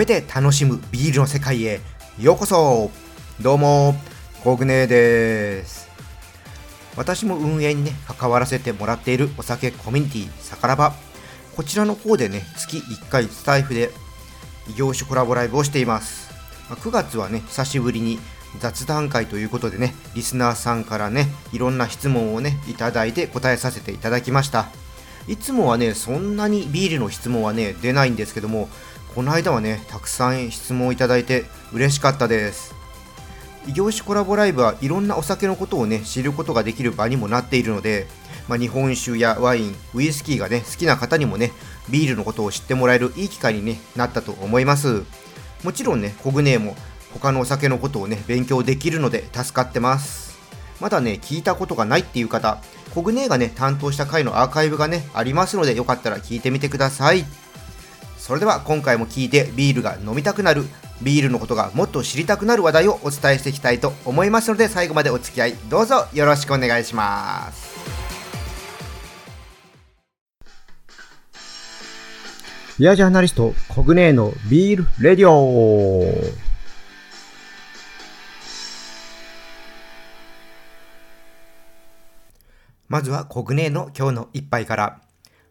音と声で楽しむビールの世界へようこそ。どうもコグネです。私も運営にね関わらせてもらっているお酒コミュニティさからば。こちらの方でね月1回スタイフで異業種コラボライブをしています。9月はね久しぶりに雑談会ということでねリスナーさんからねいろんな質問をねいただいて答えさせていただきました。いつもはねそんなにビールの質問はね出ないんですけどもこの間はねたくさん質問をいただいて嬉しかったです。異業種コラボライブはいろんなお酒のことをね知ることができる場にもなっているので、まあ、日本酒やワインウイスキーがね好きな方にもねビールのことを知ってもらえるいい機会に、ね、なったと思います。もちろんねコグネーも他のお酒のことをね勉強できるので助かってます。まだね聞いたことがないっていう方コグネーがね担当した回のアーカイブがねありますのでよかったら聞いてみてください。それでは今回も聞いてビールが飲みたくなるビールのことがもっと知りたくなる話題をお伝えしていきたいと思いますので最後までお付き合いどうぞよろしくお願いします。ビアジャーナリストコグネーのビールレディオ。まずはコグネの今日の一杯から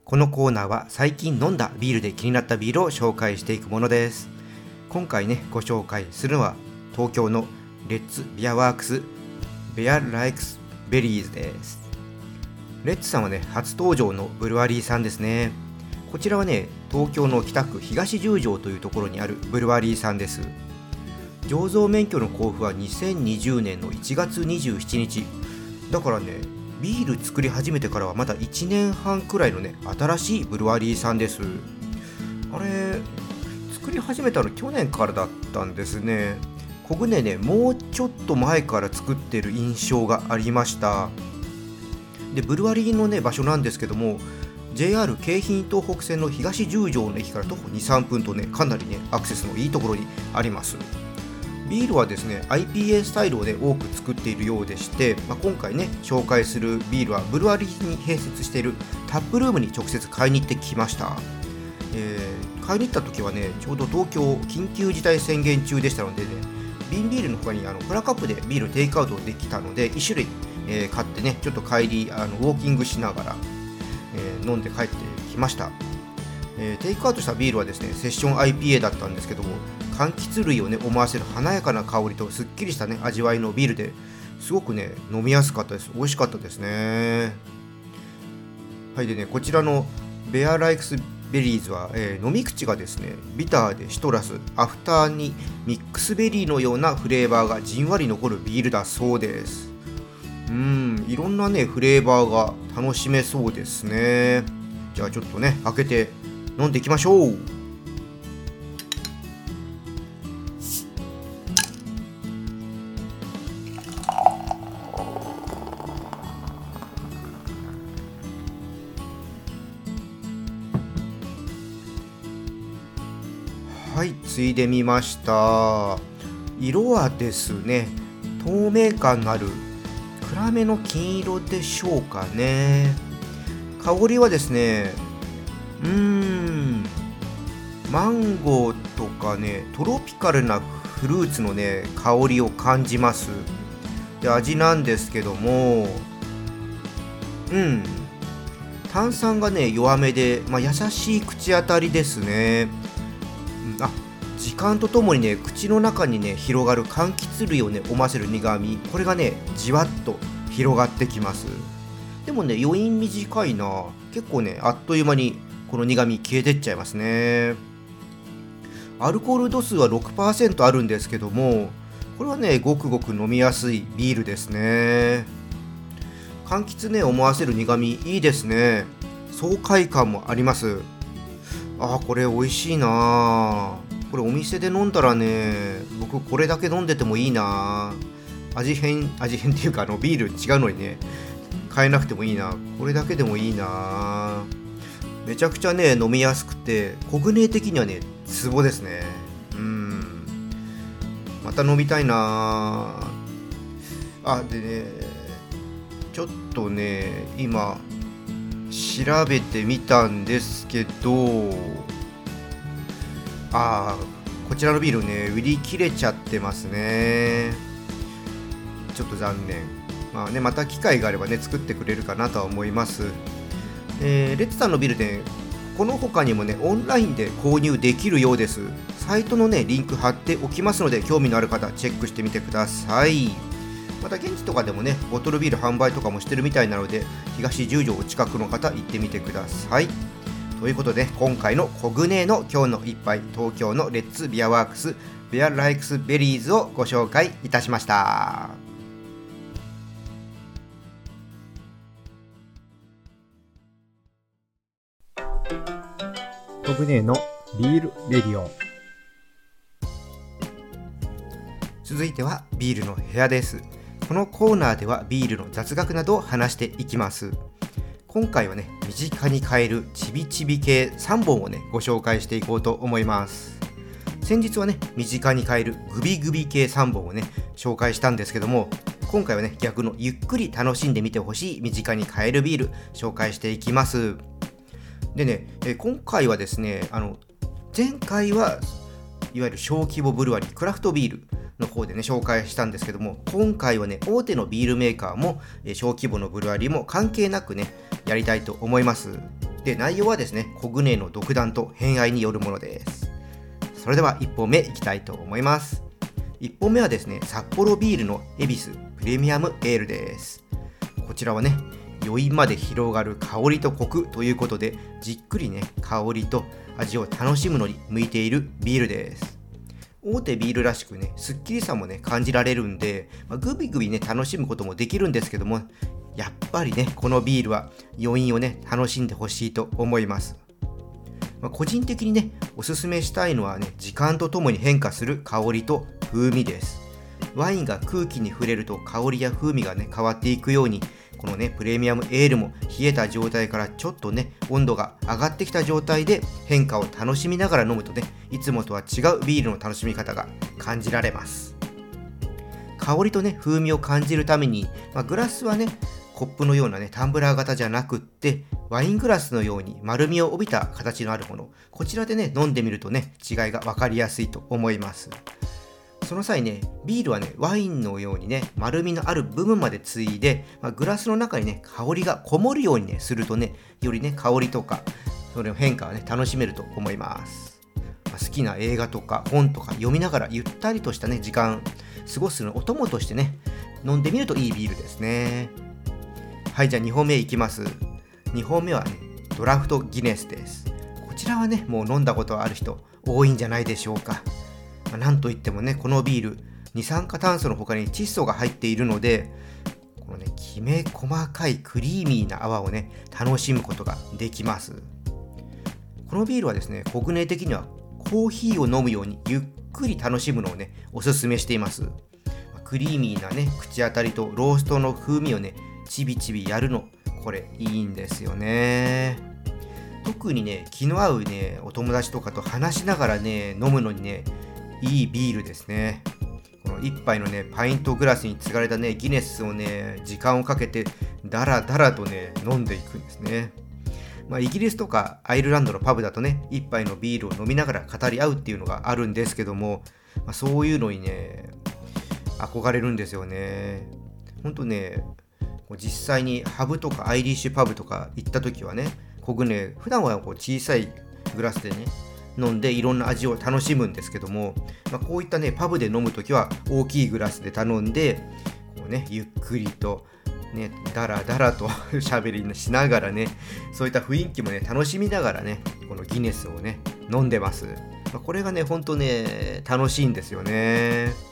このコーナーは最近飲んだビールで気になったビールを紹介していくものです。今回ねご紹介するのは東京の Let's Beer Works Bear Likes Berries です。 Let's さんはね初登場のブルワリーさんですね。こちらはね東京の北区東十条というところにあるブルワリーさんです。醸造免許の交付は2020年の1月27日。だからねビール作り始めてからはまだ1年半くらいのね新しいブルワリーさんです。あれ作り始めたの去年からだったんですね。コグネねもうちょっと前から作ってる印象がありました。でブルワリーのね場所なんですけども JR 京浜東北線の東十条の駅から徒歩23分とねかなりねアクセスのいいところにあります。ビールはですね IPA スタイルを、ね、多く作っているようでして、まあ、今回ね紹介するビールはブルワリーに併設しているタップルームに直接買いに行ってきました、えー、買いに行った時はねちょうど東京緊急事態宣言中でしたのでね瓶ビールの他にあのプラカップでビールテイクアウトできたので1種類、えー、買ってねちょっと帰りあのウォーキングしながら、えー、飲んで帰ってきました。え、テイクアウトしたビールはですねセッション IPA だったんですけども柑橘類をね思わせる華やかな香りとすっきりしたね味わいのビールですごくね飲みやすかったです。美味しかったですね。はいでねこちらの Bear Likes Berries は、えー、飲み口がですねビターでシトラスアフターにミックスベリーのようなフレーバーがじんわり残るビールだそうです。うんいろんなねフレーバーが楽しめそうですね。じゃあちょっとね開けて飲んでいきましょう。はいついでみました。色はですね透明感のある暗めの金色でしょうかね。香りはですねうーんマンゴーとかねトロピカルなフルーツのね香りを感じます。で味なんですけどもうん炭酸がね弱めで、まあ、優しい口当たりですね、時間とともにね口の中にね広がる柑橘類をね思わせる苦みこれがねじわっと広がってきます。でもね余韻短いな。結構ねあっという間にこの苦味消えてっちゃいますね。アルコール度数は6%あるんですけどもこれはねごくごく飲みやすいビールですね。柑橘ね思わせる苦味いいですね。爽快感もあります。あこれ美味しいなあこれお店で飲んだらね僕これだけ飲んでてもいいな。味変味変っていうかあのビール違うのにね買えなくてもいいな。これだけでもいいな。めちゃくちゃね飲みやすくてコグネ的にはねツボですね。うん。また飲みたいな。あでねちょっとね今調べてみたんですけどあこちらのビールね売り切れちゃってますね。ちょっと残念。まあねまた機会があればね作ってくれるかなとは思います。えー、レッツさんのビルでこの他にもねオンラインで購入できるようです。サイトのねリンク貼っておきますので興味のある方チェックしてみてください。また現地とかでもねボトルビール販売とかもしてるみたいなので東十条お近くの方行ってみてください。ということで今回のコグネの今日の一杯東京の Let's Beer Works Bear Likes Berries をご紹介いたしました。コグネのビールレディオ。続いてはビールの部屋です。このコーナーではビールの雑学などを話していきます今回はね身近に買えるちびちび系3本をねご紹介していこうと思います。先日はね身近に買えるグビグビ系3本をね紹介したんですけども今回はね逆のゆっくり楽しんでみてほしい身近に買えるビール紹介していきます。でね、え今回はですねあの前回はいわゆる小規模ブルワリークラフトビールの方でね、紹介したんですけども、今回はね、大手のビールメーカーも、え小規模のブルワリーも関係なくね、やりたいと思います。で、内容はですね、コグネの独断と偏愛によるものです。それでは1本目いきたいと思います。1本目はですね、札幌ビールの恵比寿プレミアムエールです。こちらはね、余韻まで広がる香りとコクということで、じっくりね、香りと味を楽しむのに向いているビールです。大手ビールらしくね、すっきりさもね、感じられるんで、まあ、グビグビね、楽しむこともできるんですけども、やっぱりね、このビールは余韻をね、楽しんでほしいと思います。まあ、個人的にね、おすすめしたいのはね、時間とともに変化する香りと風味です。ワインが空気に触れると香りや風味がね、変わっていくように、このね、プレミアムエールも冷えた状態からちょっとね、温度が上がってきた状態で変化を楽しみながら飲むとね、いつもとは違うビールの楽しみ方が感じられます。香りとね、風味を感じるために、まあ、グラスはね、コップのようなね、タンブラー型じゃなくって、ワイングラスのように丸みを帯びた形のあるもの、こちらでね、飲んでみるとね、違いが分かりやすいと思います。その際ね、ビールはね、ワインのようにね、丸みのある部分までついで、まあ、グラスの中にね、香りがこもるようにね、するとね、よりね、香りとか、それの変化はね、楽しめると思います。まあ、好きな映画とか本とか読みながらゆったりとしたね、時間、過ごすのお供としてね、飲んでみるといいビールですね。はい、じゃあ2本目いきます。2本目はね、ドラフトギネスです。こちらはね、もう飲んだことある人多いんじゃないでしょうか。ま、なんといってもね、このビール、二酸化炭素の他に窒素が入っているので、このね、きめ細かいクリーミーな泡をね、楽しむことができます。このビールはですね、国内的にはコーヒーを飲むようにゆっくり楽しむのをね、おすすめしています。クリーミーなね、口当たりとローストの風味をね、ちびちびやるの、これいいんですよね。特にね、気の合うね、お友達とかと話しながらね、飲むのにね、いいビールですね。この1杯のね、パイントグラスに継がれたね、ギネスをね、時間をかけて、ダラダラとね、飲んでいくんですね。まあ、イギリスとかアイルランドのパブだとね、1杯のビールを飲みながら語り合うっていうのがあるんですけども、まあ、そういうのにね、憧れるんですよね。ほんとね、実際にハブとかアイリッシュパブとか行った時はね、僕ね、普段はこう小さいグラスでね、飲んでいろんな味を楽しむんですけども、まあ、こういったねパブで飲む時は大きいグラスで頼んでこうねゆっくりとねだらだらと 喋りしながらねそういった雰囲気もね楽しみながらねこのギネスをね飲んでます、まあ、これがねほんとね楽しいんですよね。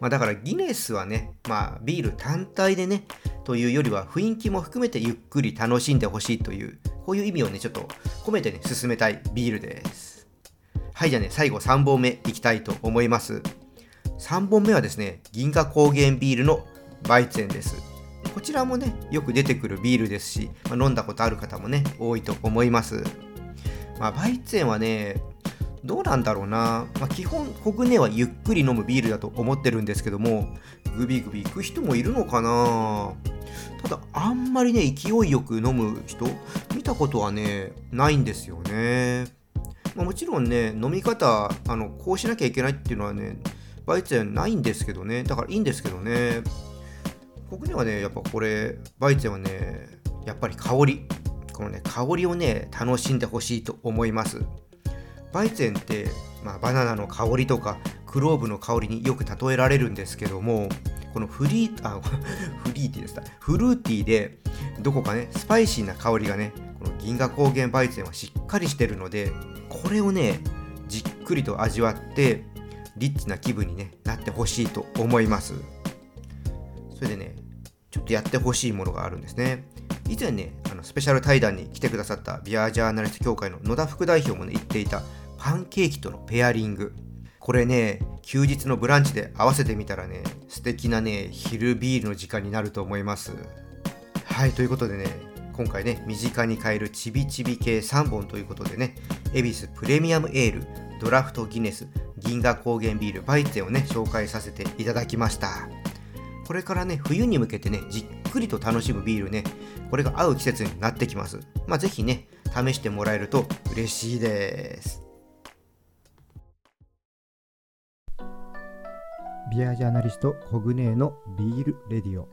まあ、だからギネスはね、まあ、ビール単体でね、というよりは雰囲気も含めてゆっくり楽しんでほしいというこういう意味をね、ちょっと込めてね、進めたいビールです。はい、じゃあね、最後3本目いきたいと思います。3本目はですね、銀河高原ビールのバイツェンです。こちらもね、よく出てくるビールですし、まあ、飲んだことある方もね、多いと思います。まあ、バイツェンはね、どうなんだろうな、まあ、基本、コグネはゆっくり飲むビールだと思ってるんですけども、グビグビ行く人もいるのかな。ただ、あんまりね、勢いよく飲む人、見たことはね、ないんですよね。まあ、もちろんね飲み方あのこうしなきゃいけないっていうのはねバイツェンないんですけどね。だからいいんですけどね。僕にはねやっぱこれバイツェンはねやっぱり香り。このね香りをね楽しんでほしいと思います。バイツェンって、まあ、バナナの香りとかクローブの香りによく例えられるんですけどもこのフリーあ フリーティーですフルーティーでどこかねスパイシーな香りがねこの銀河高原バイツェンはしっかりしてるのでこれをねじっくりと味わってリッチな気分に、ね、なってほしいと思います。それでねちょっとやってほしいものがあるんですね。以前ねあのスペシャル対談に来てくださったビアジャーナリスト協会の野田副代表もね言っていたパンケーキとのペアリングこれね休日のブランチで合わせてみたらね素敵なね昼ビールの時間になると思いますはいということでね今回ね身近に買えるちびちび系3本ということでね恵比寿プレミアムエールドラフトギネス銀河高原ビールバイツェをね紹介させていただきましたこれからね冬に向けてねじっくりと楽しむビールねこれが合う季節になってきます。まあ、ぜひね、試してもらえると嬉しいです。ビアジャーナリストコグネーのビールレディオ。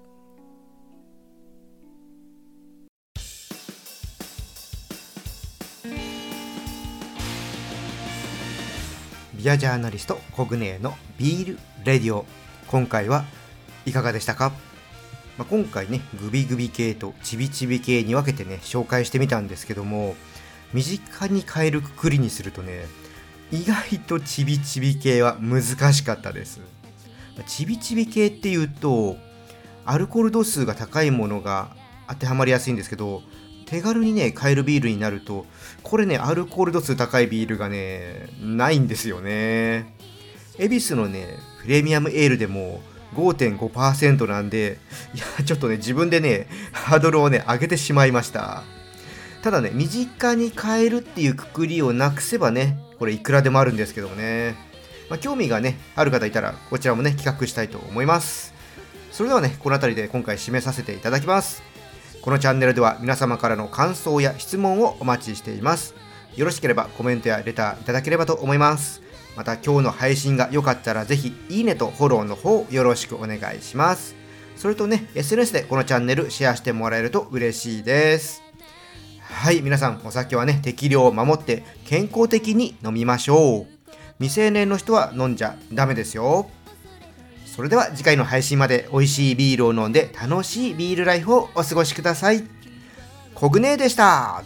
ビアジャーナリストコグネーのビールレディオ。今回はいかがでしたか？まあ、今回ねグビグビ系とチビチビ系に分けてね紹介してみたんですけども身近に変えるくくりにするとね意外とチビチビ系は難しかったですチビチビ系っていうとアルコール度数が高いものが当てはまりやすいんですけど手軽にね買えるビールになるとこれねアルコール度数高いビールがねないんですよね恵比寿のねプレミアムエールでも5.5%なんで、いや、ちょっとね、自分でね、ハードルをね、上げてしまいました。ただね、身近に変えるっていうくくりをなくせばね、これいくらでもあるんですけどもね。まあ、興味がね、ある方いたら、こちらもね、企画したいと思います。それではね、この辺りで今回締めさせていただきます。このチャンネルでは皆様からの感想や質問をお待ちしています。よろしければコメントやレターいただければと思います。また今日の配信が良かったらぜひいいねとフォローの方よろしくお願いします。それとね、SNS でこのチャンネルシェアしてもらえると嬉しいです。はい、皆さんお酒はね、適量を守って健康的に飲みましょう。未成年の人は飲んじゃダメですよ。それでは次回の配信まで美味しいビールを飲んで楽しいビールライフをお過ごしください。コグネでした。